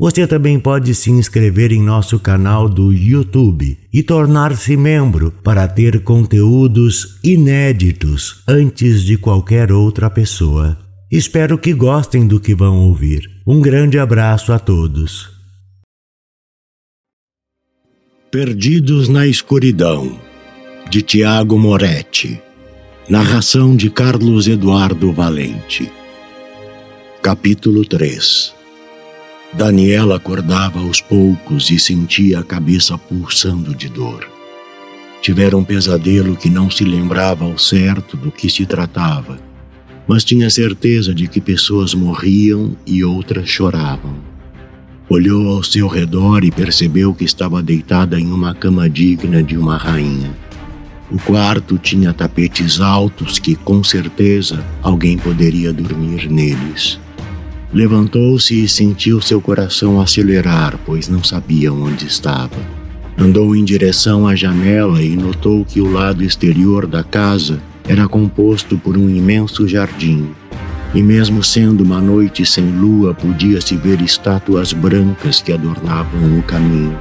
Você também pode se inscrever em nosso canal do YouTube e tornar-se membro para ter conteúdos inéditos antes de qualquer outra pessoa. Espero que gostem do que vão ouvir. Um grande abraço a todos. Perdidos na Escuridão, de Tiago Moretti. Narração de Carlos Eduardo Valente. Capítulo 3 Daniela acordava aos poucos e sentia a cabeça pulsando de dor. Tivera um pesadelo que não se lembrava ao certo do que se tratava, mas tinha certeza de que pessoas morriam e outras choravam. Olhou ao seu redor e percebeu que estava deitada em uma cama digna de uma rainha. O quarto tinha tapetes altos que, com certeza, alguém poderia dormir neles. Levantou-se e sentiu seu coração acelerar, pois não sabia onde estava. Andou em direção à janela e notou que o lado exterior da casa era composto por um imenso jardim. E mesmo sendo uma noite sem lua, podia-se ver estátuas brancas que adornavam o caminho.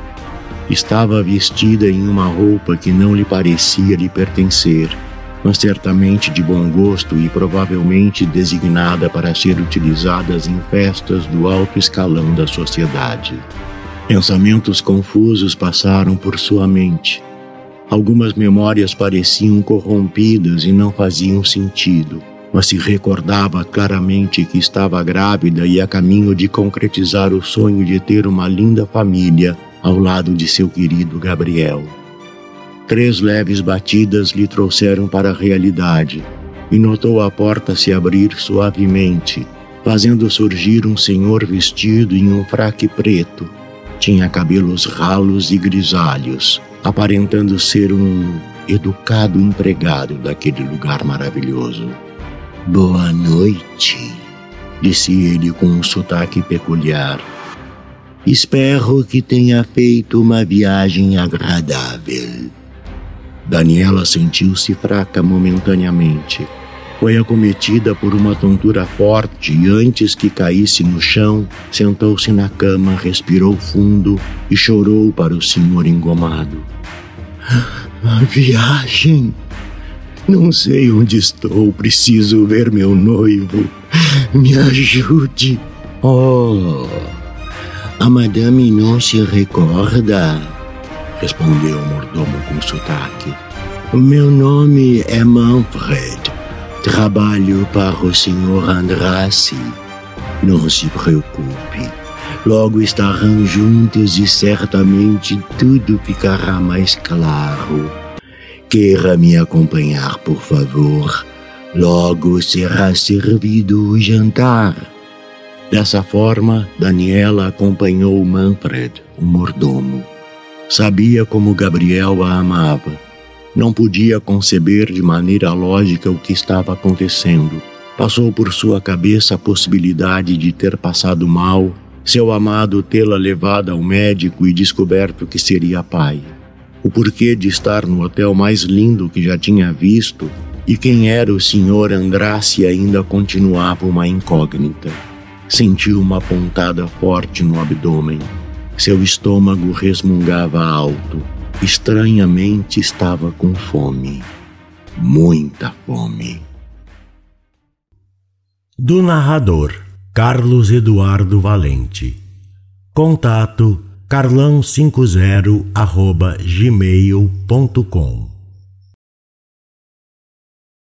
Estava vestida em uma roupa que não lhe parecia lhe pertencer mas certamente de bom gosto e provavelmente designada para ser utilizadas em festas do alto escalão da sociedade. Pensamentos confusos passaram por sua mente. Algumas memórias pareciam corrompidas e não faziam sentido, mas se recordava claramente que estava grávida e a caminho de concretizar o sonho de ter uma linda família ao lado de seu querido Gabriel. Três leves batidas lhe trouxeram para a realidade e notou a porta se abrir suavemente, fazendo surgir um senhor vestido em um fraque preto. Tinha cabelos ralos e grisalhos, aparentando ser um educado empregado daquele lugar maravilhoso. Boa noite, disse ele com um sotaque peculiar. Espero que tenha feito uma viagem agradável. Daniela sentiu-se fraca momentaneamente. Foi acometida por uma tontura forte e, antes que caísse no chão, sentou-se na cama, respirou fundo e chorou para o senhor engomado. A viagem! Não sei onde estou, preciso ver meu noivo. Me ajude. Oh, a madame não se recorda respondeu o mordomo com sotaque. Meu nome é Manfred. Trabalho para o Sr. Andrassi. Não se preocupe. Logo estarão juntos e certamente tudo ficará mais claro. Queira me acompanhar, por favor. Logo será servido o jantar. Dessa forma, Daniela acompanhou Manfred, o mordomo. Sabia como Gabriel a amava. Não podia conceber de maneira lógica o que estava acontecendo. Passou por sua cabeça a possibilidade de ter passado mal, seu amado tê-la levado ao médico e descoberto que seria pai. O porquê de estar no hotel mais lindo que já tinha visto e quem era o senhor Andrace ainda continuava uma incógnita. Sentiu uma pontada forte no abdômen. Seu estômago resmungava alto. Estranhamente estava com fome. Muita fome. Do narrador Carlos Eduardo Valente. Contato carlão50 arroba gmail.com